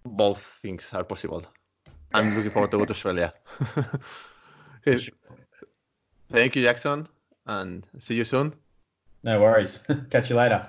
both things are possible. I'm looking forward to go to Australia. <laughs> Thank you, Jackson, and see you soon. No worries. <laughs> catch you later.